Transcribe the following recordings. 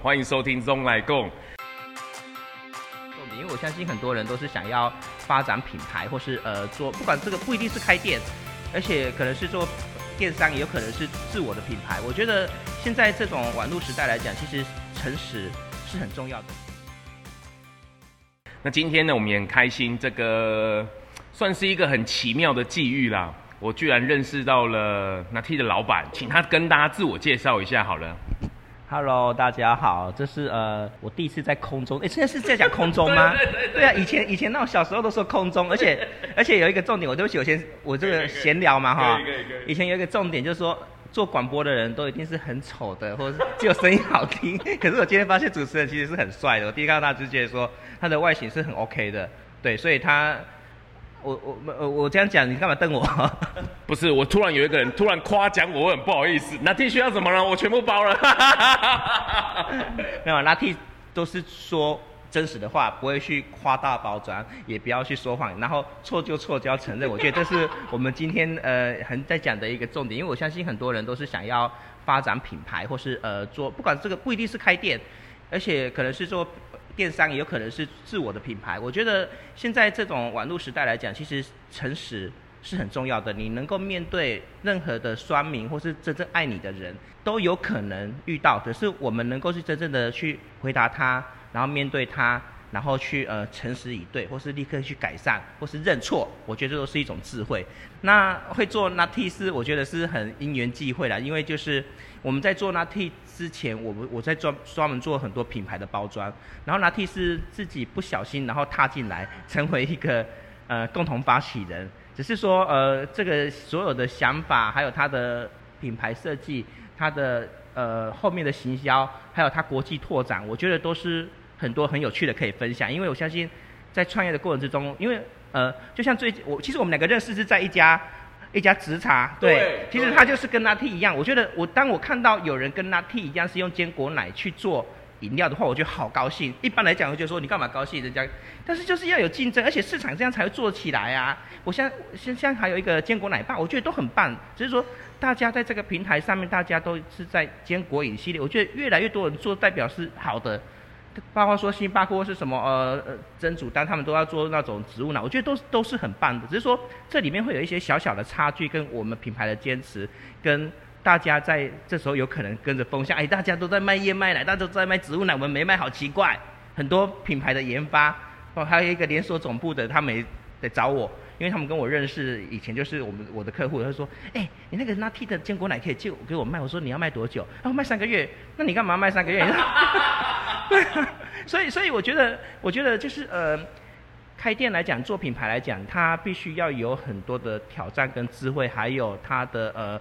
欢迎收听中来共。因为我相信很多人都是想要发展品牌，或是呃做，不管这个不一定是开店，而且可能是做电商，也有可能是自我的品牌。我觉得现在这种网络时代来讲，其实诚实是很重要的。那今天呢，我们也很开心，这个算是一个很奇妙的际遇啦。我居然认识到了 Nati 的老板，请他跟大家自我介绍一下好了。Hello，大家好，这是呃我第一次在空中，哎，现在是在讲空中吗？对，对，对，对，对啊，以前以前那种小时候都说空中，而且 而且有一个重点，我对不起，我先我这个闲聊嘛哈，以前有一个重点就是说做广播的人都一定是很丑的，或者是只有声音好听，可是我今天发现主持人其实是很帅的，我第一看到他就觉得说他的外形是很 OK 的，对，所以他。我我我我这样讲，你干嘛瞪我？不是，我突然有一个人突然夸奖我，我很不好意思。那 T 需要什么了？我全部包了。没有，那 T 都是说真实的话，不会去夸大包装，也不要去说谎，然后错就错，就要承认。我觉得这是我们今天呃很在讲的一个重点，因为我相信很多人都是想要发展品牌，或是呃做，不管这个不一定是开店，而且可能是做。电商也有可能是自我的品牌。我觉得现在这种网络时代来讲，其实诚实是很重要的。你能够面对任何的酸民或是真正爱你的人，都有可能遇到。可是我们能够去真正的去回答他，然后面对他，然后去呃诚实以对，或是立刻去改善，或是认错。我觉得这都是一种智慧。那会做 n a t 是我觉得是很因缘际会啦，因为就是我们在做 n a t 之前，我们我在专专门做很多品牌的包装，然后 n a t 是自己不小心，然后踏进来，成为一个呃共同发起人。只是说呃这个所有的想法，还有他的品牌设计，他的呃后面的行销，还有他国际拓展，我觉得都是很多很有趣的可以分享。因为我相信在创业的过程之中，因为呃就像最近我其实我们两个认识是在一家。一家直茶，对，对其实他就是跟 Nati 一样。我觉得我当我看到有人跟 Nati 一样是用坚果奶去做饮料的话，我觉得好高兴。一般来讲，我就说你干嘛高兴？人家，但是就是要有竞争，而且市场这样才会做起来啊。我现在现在还有一个坚果奶爸，我觉得都很棒。只是说大家在这个平台上面，大家都是在坚果饮系列，我觉得越来越多人做，代表是好的。包括说星巴克是什么呃呃珍珠丹，他们都要做那种植物奶，我觉得都都是很棒的。只是说这里面会有一些小小的差距，跟我们品牌的坚持，跟大家在这时候有可能跟着风向，哎，大家都在卖燕麦奶，大家都在卖植物奶，我们没卖，好奇怪。很多品牌的研发，哦，还有一个连锁总部的，他们得找我，因为他们跟我认识，以前就是我们我的客户，他说，哎，你那个 Nati 的坚果奶可以借我给我卖，我说你要卖多久？然后卖三个月，那你干嘛卖三个月？对，所以所以我觉得，我觉得就是呃，开店来讲，做品牌来讲，它必须要有很多的挑战跟智慧，还有它的呃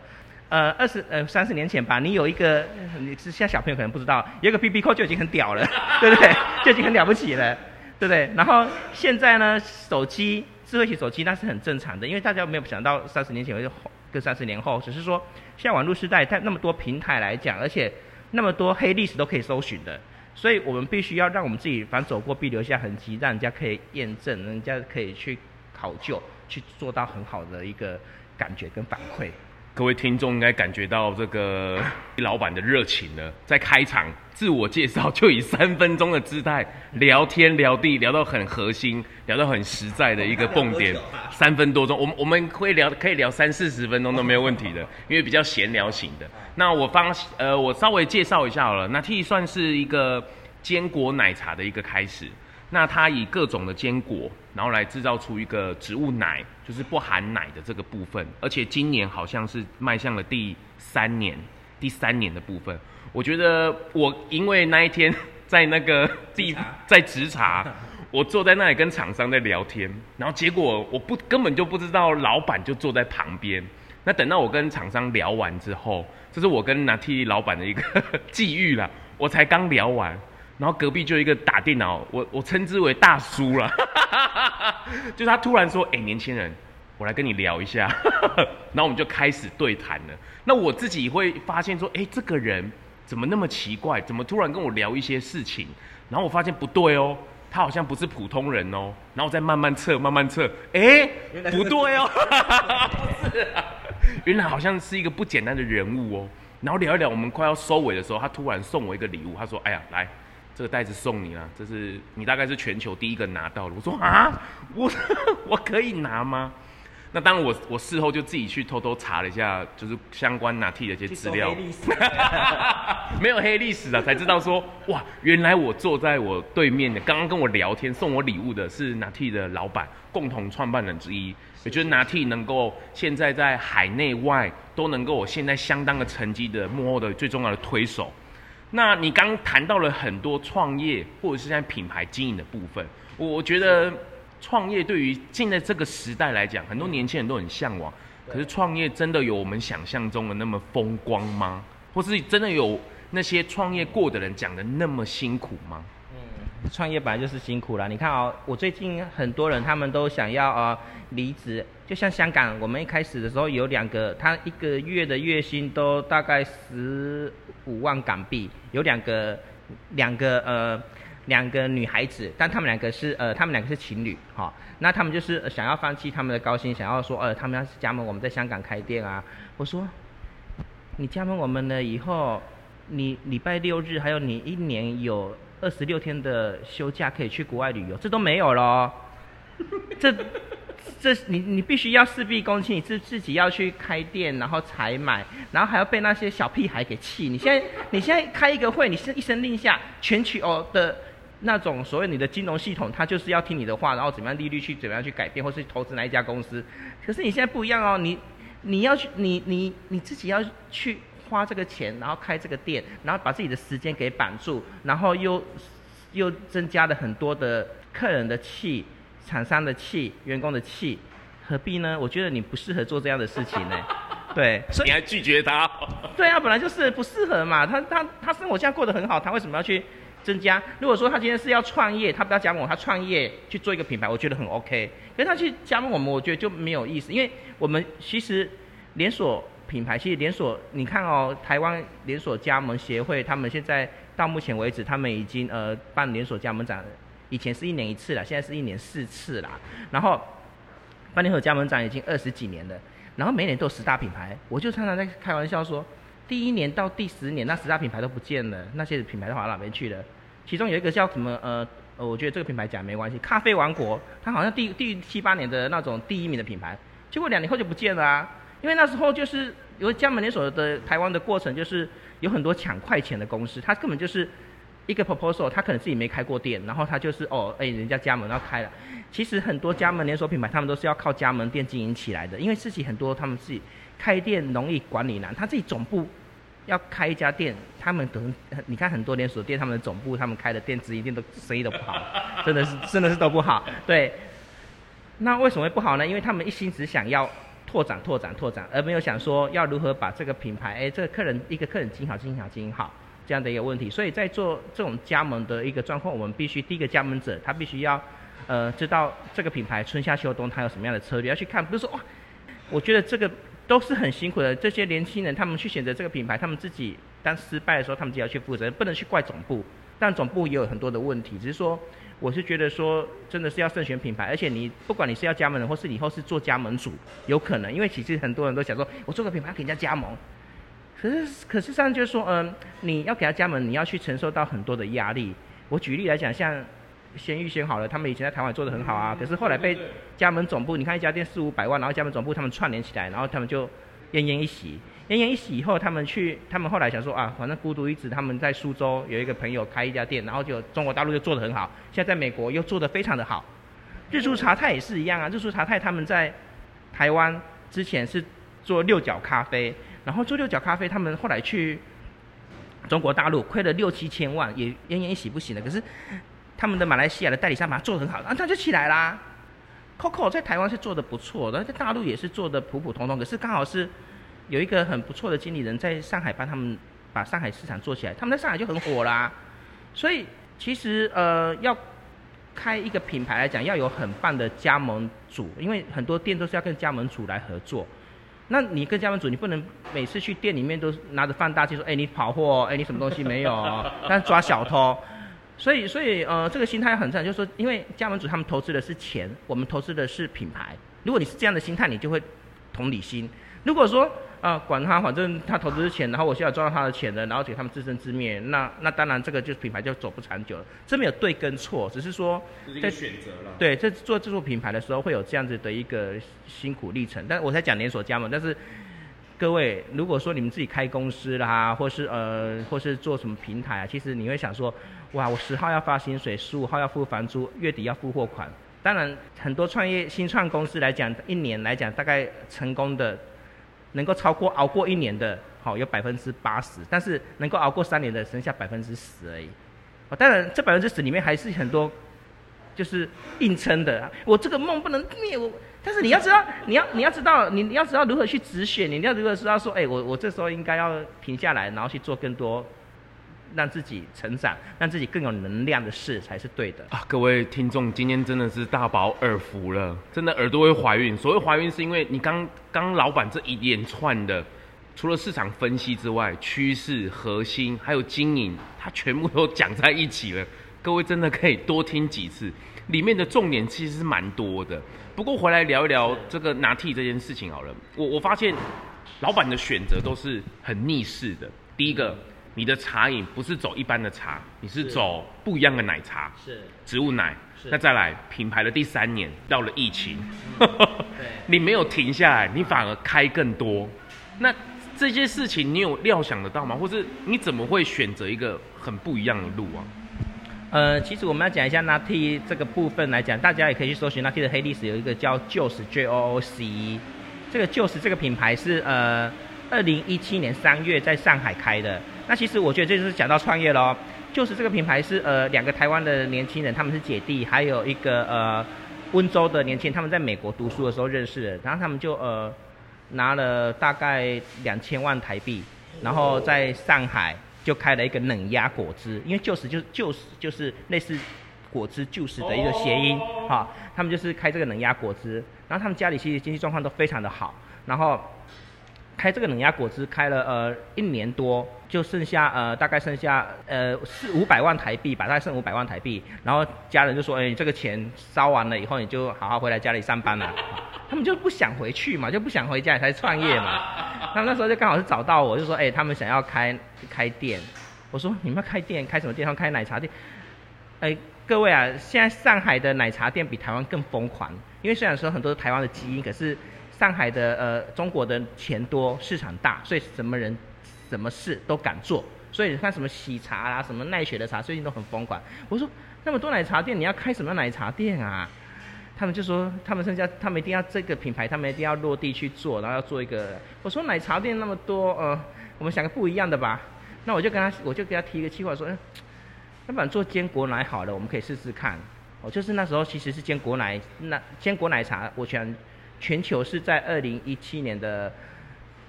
呃二十呃三十年前吧，你有一个，你是现在小朋友可能不知道，有一个 BB 扣就已经很屌了，对不对？就已经很了不起了，对不对？然后现在呢，手机智慧型手机那是很正常的，因为大家没有想到三十年前会跟三十年后，只是说像网络时代，它那么多平台来讲，而且那么多黑历史都可以搜寻的。所以我们必须要让我们自己反走过必留下痕迹，让人家可以验证，人家可以去考究，去做到很好的一个感觉跟反馈。各位听众应该感觉到这个老板的热情了，在开场自我介绍就以三分钟的姿态聊天聊地，聊到很核心，聊到很实在的一个蹦点，三分多钟，我们我们会聊可以聊三四十分钟都没有问题的，因为比较闲聊型的。那我方呃我稍微介绍一下好了，那 Nati 算是一个坚果奶茶的一个开始。那它以各种的坚果，然后来制造出一个植物奶，就是不含奶的这个部分。而且今年好像是迈向了第三年，第三年的部分。我觉得我因为那一天 在那个地在直茶，我坐在那里跟厂商在聊天，然后结果我不根本就不知道老板就坐在旁边。那等到我跟厂商聊完之后，这是我跟 Nati 老板的一个 际遇了。我才刚聊完。然后隔壁就一个打电脑，我我称之为大叔了，就是他突然说：“哎、欸，年轻人，我来跟你聊一下。”然后我们就开始对谈了。那我自己会发现说：“哎、欸，这个人怎么那么奇怪？怎么突然跟我聊一些事情？”然后我发现不对哦，他好像不是普通人哦。然后我再慢慢测，慢慢测，哎、欸，不对哦，是啊，原来好像是一个不简单的人物哦。然后聊一聊，我们快要收尾的时候，他突然送我一个礼物，他说：“哎呀，来，这个袋子送你了，这是你大概是全球第一个拿到的。”我说：“啊，我 我可以拿吗？”那当然我，我我事后就自己去偷偷查了一下，就是相关 Nati 的一些资料，没有黑历史的，才知道说，哇，原来我坐在我对面的，刚刚跟我聊天送我礼物的是 Nati 的老板，共同创办人之一，也就是 Nati 能够现在在海内外都能够有现在相当的成绩的幕后的最重要的推手。那你刚谈到了很多创业或者是现在品牌经营的部分，我觉得。创业对于现在这个时代来讲，很多年轻人都很向往。可是创业真的有我们想象中的那么风光吗？或是真的有那些创业过的人讲的那么辛苦吗？嗯，创业本来就是辛苦啦。你看哦，我最近很多人他们都想要呃离职，就像香港，我们一开始的时候有两个，他一个月的月薪都大概十五万港币，有两个两个呃。两个女孩子，但他们两个是呃，他们两个是情侣，哈、哦，那他们就是想要放弃他们的高薪，想要说，呃，他们要是加盟我们在香港开店啊。我说，你加盟我们了以后，你礼拜六日还有你一年有二十六天的休假可以去国外旅游，这都没有咯，这这你你必须要事必躬亲，你自自己要去开店，然后采买，然后还要被那些小屁孩给气。你现在你现在开一个会，你是一声令下，全球的。那种所谓你的金融系统，它就是要听你的话，然后怎么样利率去怎么样去改变，或是投资哪一家公司。可是你现在不一样哦，你你要去你你你自己要去花这个钱，然后开这个店，然后把自己的时间给绑住，然后又又增加了很多的客人的气、厂商的气、员工的气，何必呢？我觉得你不适合做这样的事情呢。对，所以你还拒绝他？对啊，本来就是不适合嘛。他他他生活现在过得很好，他为什么要去？增加。如果说他今天是要创业，他不要加盟，他创业去做一个品牌，我觉得很 OK。可是他去加盟我们，我觉得就没有意思，因为我们其实连锁品牌，其实连锁，你看哦，台湾连锁加盟协会，他们现在到目前为止，他们已经呃办连锁加盟展，以前是一年一次了，现在是一年四次啦。然后办连锁加盟展已经二十几年了，然后每年都有十大品牌，我就常常在开玩笑说，第一年到第十年，那十大品牌都不见了，那些品牌都跑到哪边去了？其中有一个叫什么呃呃，我觉得这个品牌讲没关系，咖啡王国，它好像第第七八年的那种第一名的品牌，结果两年后就不见了啊，因为那时候就是有加盟连锁的台湾的过程，就是有很多抢快钱的公司，他根本就是一个 proposal，他可能自己没开过店，然后他就是哦哎人家加盟要开了，其实很多加盟连锁品牌他们都是要靠加盟店经营起来的，因为自己很多他们自己开店容易管理难，他自己总部。要开一家店，他们可能你看很多连锁店，他们的总部他们开的店，直营店都生意都不好，真的是真的是都不好。对，那为什么会不好呢？因为他们一心只想要拓展、拓展、拓展，而没有想说要如何把这个品牌，哎，这个客人一个客人经营好、经营好、经营好这样的一个问题。所以在做这种加盟的一个状况，我们必须第一个加盟者他必须要呃知道这个品牌春夏秋冬他有什么样的策略要去看，不是说哇，我觉得这个。都是很辛苦的，这些年轻人他们去选择这个品牌，他们自己当失败的时候，他们自己要去负责，不能去怪总部。但总部也有很多的问题，只是说，我是觉得说，真的是要慎选品牌，而且你不管你是要加盟人，或是以后是做加盟主，有可能，因为其实很多人都想说，我做个品牌给人家加盟，可是可是上就是说，嗯，你要给他加盟，你要去承受到很多的压力。我举例来讲，像。鲜芋仙好了，他们以前在台湾做的很好啊，可是后来被加盟总部，你看一家店四五百万，然后加盟总部他们串联起来，然后他们就奄奄一息。奄奄一息以后，他们去，他们后来想说啊，反正孤独一子，他们在苏州有一个朋友开一家店，然后就中国大陆就做的很好，现在在美国又做的非常的好。日出茶太也是一样啊，日出茶太他们在台湾之前是做六角咖啡，然后做六角咖啡，他们后来去中国大陆亏了六七千万，也奄奄一息不行了，可是。他们的马来西亚的代理商把它做得很好，啊，他就起来啦。Coco 在台湾是做得不错的，在大陆也是做得普普通通。可是刚好是有一个很不错的经理人在上海帮他们把上海市场做起来，他们在上海就很火啦。所以其实呃要开一个品牌来讲，要有很棒的加盟主，因为很多店都是要跟加盟主来合作。那你跟加盟主，你不能每次去店里面都拿着放大镜说，哎，你跑货，哎，你什么东西没有？但抓小偷。所以，所以，呃，这个心态很重要，就是说，因为加盟主他们投资的是钱，我们投资的是品牌。如果你是这样的心态，你就会同理心。如果说啊，管他，反正他投资是钱，然后我现在赚到他的钱了，然后给他们自生自灭，那那当然这个就品牌就走不长久了。这没有对跟错，只是说在选择了。对，在做这做品牌的时候会有这样子的一个辛苦历程。但我在讲连锁加盟，但是各位如果说你们自己开公司啦，或是呃，或是做什么平台啊，其实你会想说，哇，我十号要发薪水，十五号要付房租，月底要付货款。当然，很多创业新创公司来讲，一年来讲大概成功的。能够超过熬过一年的，好有百分之八十，但是能够熬过三年的，剩下百分之十而已。哦，当然这百分之十里面还是很多，就是硬撑的。我这个梦不能灭，我。但是你要知道，你要你要知道，你你要知道如何去止血，你要如何知道说，哎，我我这时候应该要停下来，然后去做更多。让自己成长，让自己更有能量的事才是对的啊！各位听众，今天真的是大饱耳福了，真的耳朵会怀孕。所谓怀孕，是因为你刚刚老板这一连串的，除了市场分析之外，趋势、核心还有经营，它全部都讲在一起了。各位真的可以多听几次，里面的重点其实是蛮多的。不过回来聊一聊这个拿替这件事情好了，我我发现老板的选择都是很逆势的。第一个。你的茶饮不是走一般的茶，你是走不一样的奶茶，是植物奶。那再来品牌的第三年到了疫情，嗯、你没有停下来，你反而开更多。那这些事情你有料想得到吗？或是你怎么会选择一个很不一样的路啊？呃，其实我们要讲一下 Nati 这个部分来讲，大家也可以去搜寻 Nati 的黑历史，有一个叫 Joost J O O C，这个 Joost 这个品牌是呃二零一七年三月在上海开的。那其实我觉得这就是讲到创业喽，就是这个品牌是呃两个台湾的年轻人，他们是姐弟，还有一个呃温州的年轻人，他们在美国读书的时候认识的，然后他们就呃拿了大概两千万台币，然后在上海就开了一个冷压果汁，因为就是就就是就是类似果汁 juice 的一个谐音，哈，他们就是开这个冷压果汁，然后他们家里其实经济状况都非常的好，然后。开这个冷压果汁开了呃一年多，就剩下呃大概剩下呃四五百万台币吧，大概剩五百万台币。然后家人就说：“哎，这个钱烧完了以后，你就好好回来家里上班了。” 他们就不想回去嘛，就不想回家里才创业嘛。他们那时候就刚好是找到我，就说：“哎，他们想要开开店。”我说：“你们要开店，开什么店？他开奶茶店。”哎，各位啊，现在上海的奶茶店比台湾更疯狂，因为虽然说很多台湾的基因，可是。上海的呃，中国的钱多，市场大，所以什么人、什么事都敢做。所以你看什么喜茶啊，什么奈雪的茶，最近都很疯狂。我说那么多奶茶店，你要开什么奶茶店啊？他们就说他们剩下，他们一定要这个品牌，他们一定要落地去做，然后要做一个。我说奶茶店那么多，呃，我们想个不一样的吧。那我就跟他，我就给他提一个计划，说，嗯，要不然做坚果奶好了，我们可以试试看。哦，就是那时候其实是坚果奶，那坚果奶茶，我想。全球是在二零一七年的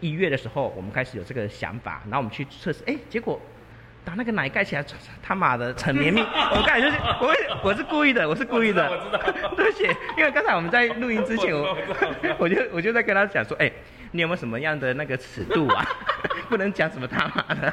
一月的时候，我们开始有这个想法，然后我们去测试，哎，结果打那个奶盖起来，他妈的成绵密。我刚才就是，我我是故意的，我是故意的。我知道。知道 对不起，因为刚才我们在录音之前，我我就我就在跟他讲说，哎，你有没有什么样的那个尺度啊？不能讲什么他妈的。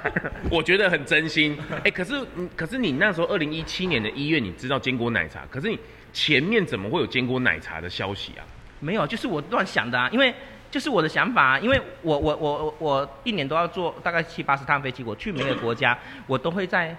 我觉得很真心。哎，可是可是你那时候二零一七年的一月，你知道坚果奶茶，可是你前面怎么会有坚果奶茶的消息啊？没有，就是我乱想的啊，因为就是我的想法啊，因为我我我我一年都要坐大概七八十趟飞机，我去每个国家，我都会在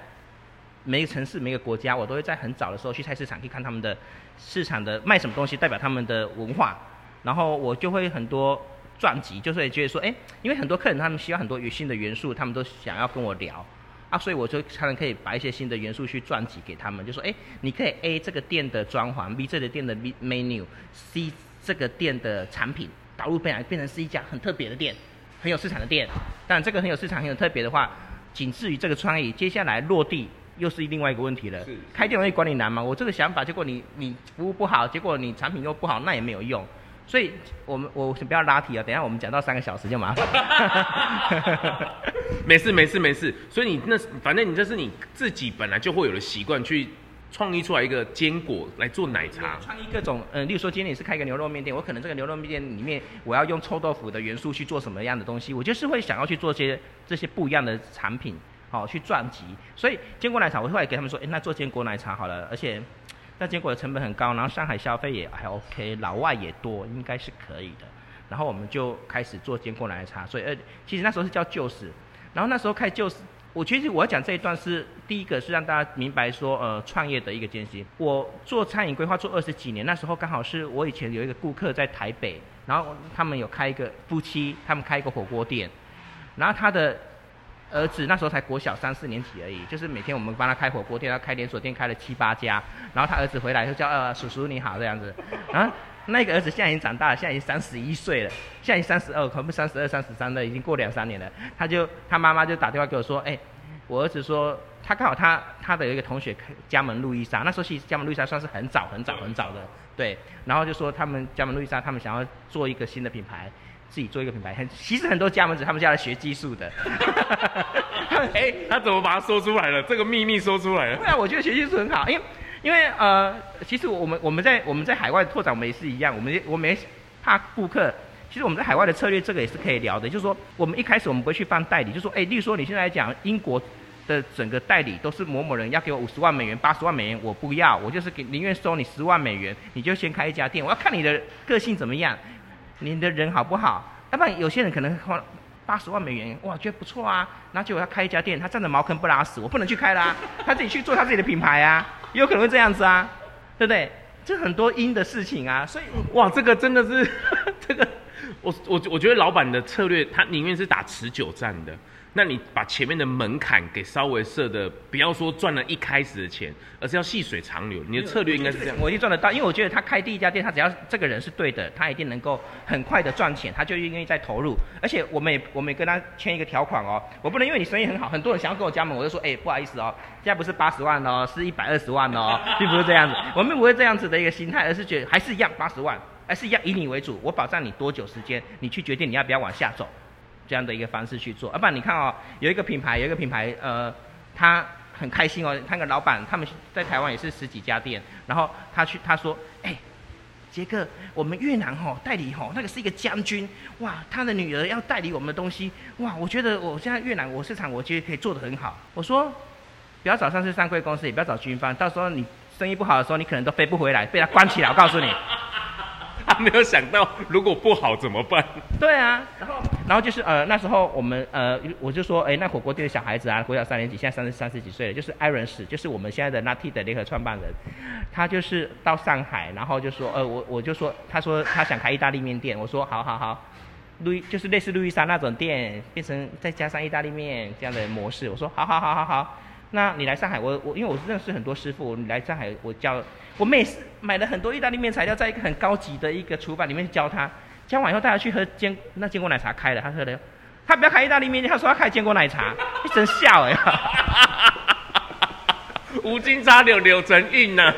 每个城市、每个国家，我都会在很早的时候去菜市场去看他们的市场的卖什么东西，代表他们的文化，然后我就会很多专辑，就是会觉得说，哎，因为很多客人他们需要很多新的元素，他们都想要跟我聊。啊，所以我就才能可以把一些新的元素去撰辑给他们，就说，哎，你可以 A 这个店的装潢，B 这个店的 menu，C 这个店的产品导入变来变成是一家很特别的店，很有市场的店。但这个很有市场、很有特别的话，仅次于这个创意，接下来落地又是另外一个问题了。是开店容易管理难吗？我这个想法，结果你你服务不好，结果你产品又不好，那也没有用。所以我们我先不要拉题啊，等一下我们讲到三个小时就麻烦。没事没事没事，所以你那反正你这是你自己本来就会有的习惯，去创意出来一个坚果来做奶茶。创意各种，嗯、例如说今天你是开一个牛肉面店，我可能这个牛肉面店里面我要用臭豆腐的元素去做什么样的东西，我就是会想要去做些这些不一样的产品，好、哦、去赚集。所以坚果奶茶我会给他们说，哎，那做坚果奶茶好了，而且。那坚果的成本很高，然后上海消费也还 OK，老外也多，应该是可以的。然后我们就开始做坚果奶茶。所以呃，其实那时候是叫 Juice，然后那时候开 Juice，我其实我要讲这一段是第一个是让大家明白说呃创业的一个艰辛。我做餐饮规划做二十几年，那时候刚好是我以前有一个顾客在台北，然后他们有开一个夫妻，他们开一个火锅店，然后他的。儿子那时候才国小三四年级而已，就是每天我们帮他开火锅店，他开连锁店开了七八家，然后他儿子回来就叫呃叔叔你好这样子，啊，那个儿子现在已经长大了，现在已经三十一岁了，现在已经三十二，可能不三十二、三十三了，已经过两三年了。他就他妈妈就打电话给我说，哎，我儿子说他刚好他他的有一个同学加盟路易莎，那时候其实加盟路易莎算是很早很早很早的，对，然后就说他们加盟路易莎，他们想要做一个新的品牌。自己做一个品牌，很其实很多加盟者他们家来学技术的。哎，他怎么把它说出来了？这个秘密说出来了。对啊，我觉得学技术很好，因为因为呃，其实我们我们在我们在海外拓展，我们也是一样，我们我们怕顾客。其实我们在海外的策略，这个也是可以聊的。就是说，我们一开始我们不会去放代理，就说，哎，例如说你现在来讲英国的整个代理都是某某人要给我五十万美元、八十万美元，我不要，我就是给宁愿收你十万美元，你就先开一家店，我要看你的个性怎么样。你的人好不好？要不然有些人可能花八十万美元，哇，觉得不错啊，然后结果他开一家店，他站着茅坑不拉屎，我不能去开啦，他自己去做他自己的品牌啊，有可能会这样子啊，对不对？这很多因的事情啊，所以哇，这个真的是 这个，我我我觉得老板的策略，他宁愿是打持久战的。那你把前面的门槛给稍微设的，不要说赚了一开始的钱，而是要细水长流。你的策略应该是这样。我一定赚得到，因为我觉得他开第一家店，他只要这个人是对的，他一定能够很快的赚钱，他就愿意再投入。而且我们也我们也跟他签一个条款哦，我不能因为你生意很好，很多人想要跟我加盟，我就说，哎，不好意思哦，现在不是八十万哦，是一百二十万哦，并不是这样子。我们不会这样子的一个心态，而是觉得还是一样八十万，还是一样以你为主，我保障你多久时间，你去决定你要不要往下走。这样的一个方式去做，要、啊、不然你看哦，有一个品牌，有一个品牌，呃，他很开心哦，他那个老板他们在台湾也是十几家店，然后他去他说，哎，杰克，我们越南吼、哦、代理吼、哦、那个是一个将军，哇，他的女儿要代理我们的东西，哇，我觉得我现在越南我市场我觉得可以做得很好。我说，不要找上市上柜公司，也不要找军方，到时候你生意不好的时候，你可能都飞不回来，被他关起来。我告诉你。他没有想到，如果不好怎么办？对啊，然后，然后就是呃，那时候我们呃，我就说，哎，那火锅店的小孩子啊，国小三年级，现在三十三十几岁了，就是艾伦史，就是我们现在的 Nutty 的联合创办人，他就是到上海，然后就说，呃，我我就说，他说他想开意大利面店，我说好好好，路易就是类似路易莎那种店，变成再加上意大利面这样的模式，我说好好好好好。那你来上海，我我因为我认识很多师傅，你来上海我教，我每次买了很多意大利面材料，在一个很高级的一个厨房里面教他，教完以后带他去喝坚那坚果奶茶开了，他喝了，他不要开意大利面，他说要开坚果奶茶，一真笑哎，无心插柳柳成荫呐，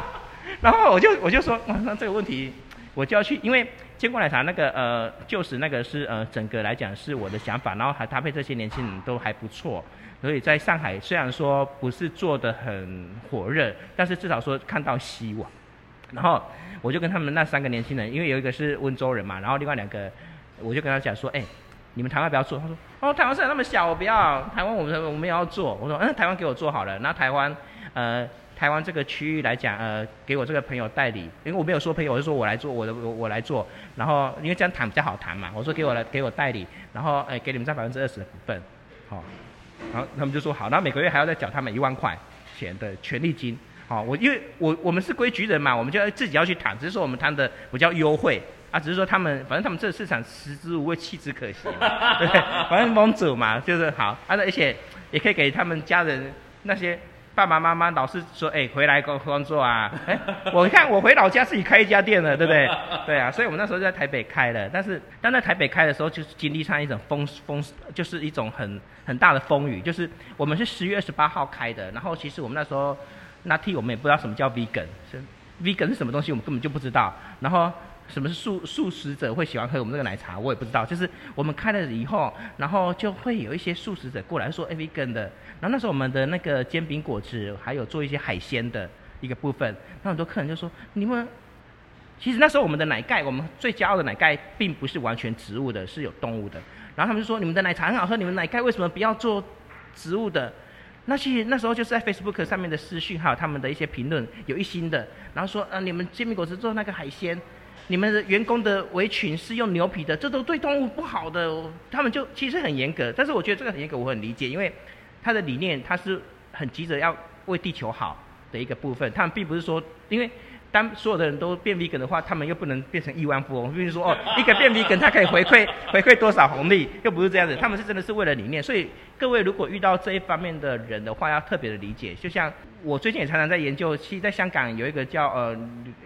然后我就我就说，那这个问题我就要去，因为坚果奶茶那个呃就是那个是呃整个来讲是我的想法，然后还搭配这些年轻人都还不错。所以在上海，虽然说不是做得很火热，但是至少说看到希望。然后我就跟他们那三个年轻人，因为有一个是温州人嘛，然后另外两个，我就跟他讲说，哎，你们台湾不要做。他说，哦，台湾市场那么小，我不要。台湾我们我们也要做。我说，嗯，台湾给我做好了。那台湾，呃，台湾这个区域来讲，呃，给我这个朋友代理，因为我没有说朋友，我就说我来做，我的我我来做。然后因为这样谈比较好谈嘛，我说给我来给我代理，然后哎，给你们占百分之二十的股份，好。然后他们就说好，那每个月还要再缴他们一万块钱的权利金。好，我因为我我们是规矩人嘛，我们就要自己要去谈，只是说我们谈的比较优惠啊，只是说他们反正他们这个市场食之无味，弃之可惜嘛，对，反正蒙走嘛，就是好，啊，而且也可以给他们家人那些。爸爸妈妈老是说：“哎、回来工工作啊！哎、我看我回老家自己开一家店了，对不对？对啊，所以我们那时候就在台北开了。但是，但在台北开的时候，就是经历上一种风风，就是一种很很大的风雨。就是我们是十月二十八号开的，然后其实我们那时候那 T 我们也不知道什么叫 vegan，是 vegan 是什么东西，我们根本就不知道。然后。什么是素素食者会喜欢喝我们这个奶茶？我也不知道。就是我们开了以后，然后就会有一些素食者过来说 vegan 的。然后那时候我们的那个煎饼果子，还有做一些海鲜的一个部分，那很多客人就说：你们其实那时候我们的奶盖，我们最骄傲的奶盖，并不是完全植物的，是有动物的。然后他们就说：你们的奶茶很好喝，你们奶盖为什么不要做植物的？那其实那时候就是在 Facebook 上面的私讯，还有他们的一些评论，有一心的，然后说：呃，你们煎饼果子做那个海鲜。你们的员工的围裙是用牛皮的，这都对动物不好的。他们就其实很严格，但是我觉得这个很严格，我很理解，因为他的理念他是很急着要为地球好的一个部分。他们并不是说，因为当所有的人都变 V 哥的话，他们又不能变成亿万富翁。比如说哦，一个变 V 哥他可以回馈 回馈多少红利，又不是这样子。他们是真的是为了理念，所以各位如果遇到这一方面的人的话，要特别的理解。就像我最近也常常在研究，其实在香港有一个叫呃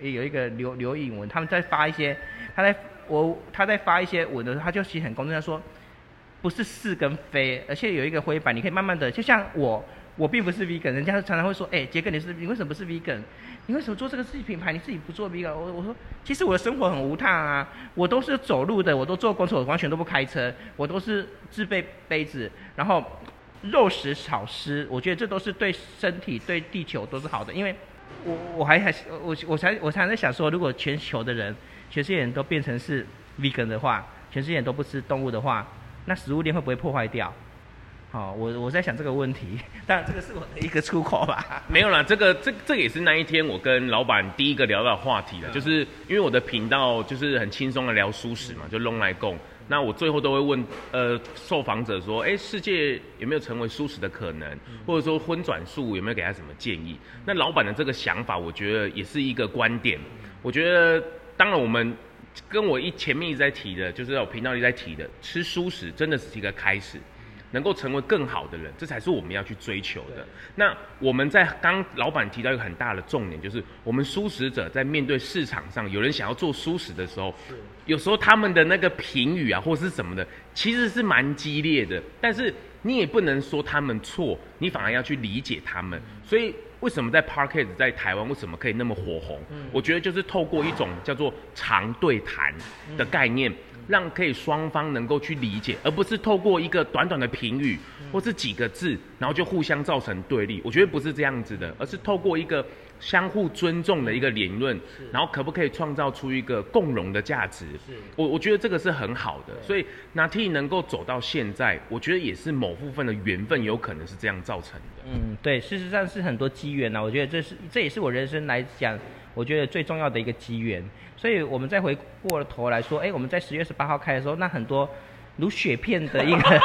有一个刘刘颖文，他们在发一些，他在我他在发一些文的时候，他就其实很公正，他说不是是跟非，而且有一个灰板，你可以慢慢的，就像我。我并不是 vegan，人家常常会说，哎、杰哥你是你为什么不是 vegan？你为什么做这个自己品牌？你自己不做 vegan？我我说，其实我的生活很无烫啊，我都是走路的，我都坐公车，我完全都不开车，我都是自备杯子，然后肉食少吃，我觉得这都是对身体对地球都是好的。因为我我还还我我才我才在想说，如果全球的人，全世界人都变成是 vegan 的话，全世界人都不吃动物的话，那食物链会不会破坏掉？好，我我在想这个问题，当然这个是我的一个出口吧。没有啦，这个这这也是那一天我跟老板第一个聊到的话题了，就是因为我的频道就是很轻松的聊舒适嘛，就拢来供。那我最后都会问呃受访者说，哎，世界有没有成为舒适的可能，或者说荤转素有没有给他什么建议？那老板的这个想法，我觉得也是一个观点。我觉得当然我们跟我一前面一直在提的，就是我频道里在提的，吃蔬食真的是一个开始。能够成为更好的人，这才是我们要去追求的。那我们在刚老板提到一个很大的重点，就是我们蔬食者在面对市场上有人想要做蔬食的时候，有时候他们的那个评语啊，或是什么的，其实是蛮激烈的。但是你也不能说他们错，你反而要去理解他们。所以为什么在 Podcast 在台湾为什么可以那么火红？我觉得就是透过一种叫做长对谈的概念。让可以双方能够去理解，而不是透过一个短短的评语或是几个字，然后就互相造成对立。我觉得不是这样子的，而是透过一个相互尊重的一个理论，然后可不可以创造出一个共荣的价值？我我觉得这个是很好的。所以 Nati 能够走到现在，我觉得也是某部分的缘分，有可能是这样造成的。嗯，对，事实上是很多机缘呐。我觉得这是这也是我人生来讲，我觉得最重要的一个机缘。所以我们再回过头来说，哎，我们在十月十八号开的时候，那很多如雪片的一个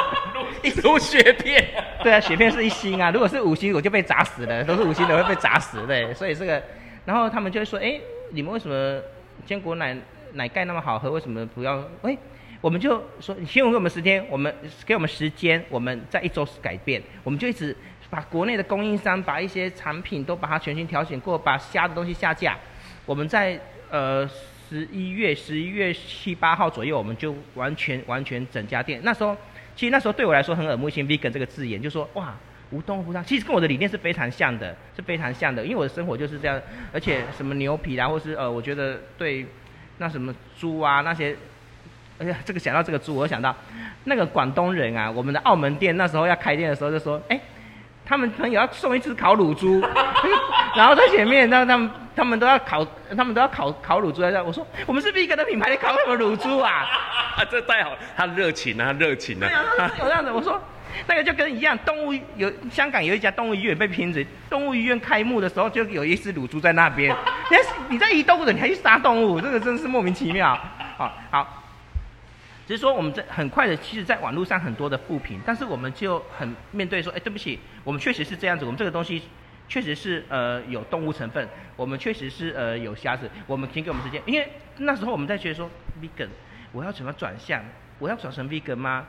一如雪片，对啊，雪片是一星啊，如果是五星，我就被砸死了，都是五星的会被砸死，对，所以这个，然后他们就会说，哎，你们为什么坚果奶奶盖那么好喝，为什么不要？哎，我们就说，你先给我们时间，我们给我们时间，我们在一周改变，我们就一直把国内的供应商把一些产品都把它全新挑选过，把虾的东西下架，我们在。呃，十一月十一月七八号左右，我们就完全完全整家店。那时候，其实那时候对我来说很耳目一新，vegan 这个字眼，就说哇，无动物不伤。其实跟我的理念是非常像的，是非常像的。因为我的生活就是这样，而且什么牛皮啊，或是呃，我觉得对那什么猪啊那些，哎呀，这个想到这个猪，我想到那个广东人啊，我们的澳门店那时候要开店的时候就说，哎。他们朋友要送一只烤乳猪，然后在前面，让他们他们都要烤，他们都要烤烤乳猪在这。我说我们是 vegan 的品牌，你烤什么乳猪啊？啊，这太好，他热情啊，他热情啊。对啊，有这样子。我说那个就跟一样，动物有香港有一家动物医院被拼死，动物医院开幕的时候就有一只乳猪在那边。你你在移动物的，你还去杀动物，这个真是莫名其妙。好好。只是说我们在很快的，其实在网络上很多的负评，但是我们就很面对说，哎，对不起，我们确实是这样子，我们这个东西确实是呃有动物成分，我们确实是呃有虾子，我们请给我们时间，因为那时候我们在觉得说，vegan，我要怎么转向？我要转成 vegan 吗？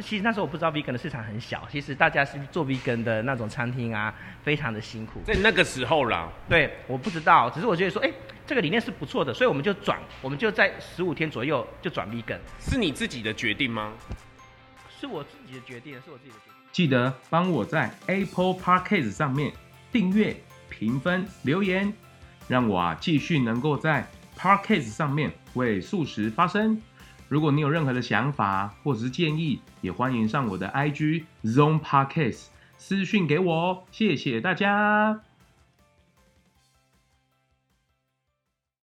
其实那时候我不知道 vegan 的市场很小，其实大家是做 vegan 的那种餐厅啊，非常的辛苦。在那个时候啦，对，我不知道，只是我觉得说，哎。这个理念是不错的，所以我们就转，我们就在十五天左右就转 vegan。是你自己的决定吗？是我自己的决定，是我自己的决定。记得帮我在 Apple Podcast 上面订阅、评分、留言，让我啊继续能够在 par case 上面为素食发声。如果你有任何的想法或者是建议，也欢迎上我的 IG Zone par case 私讯给我哦。谢谢大家。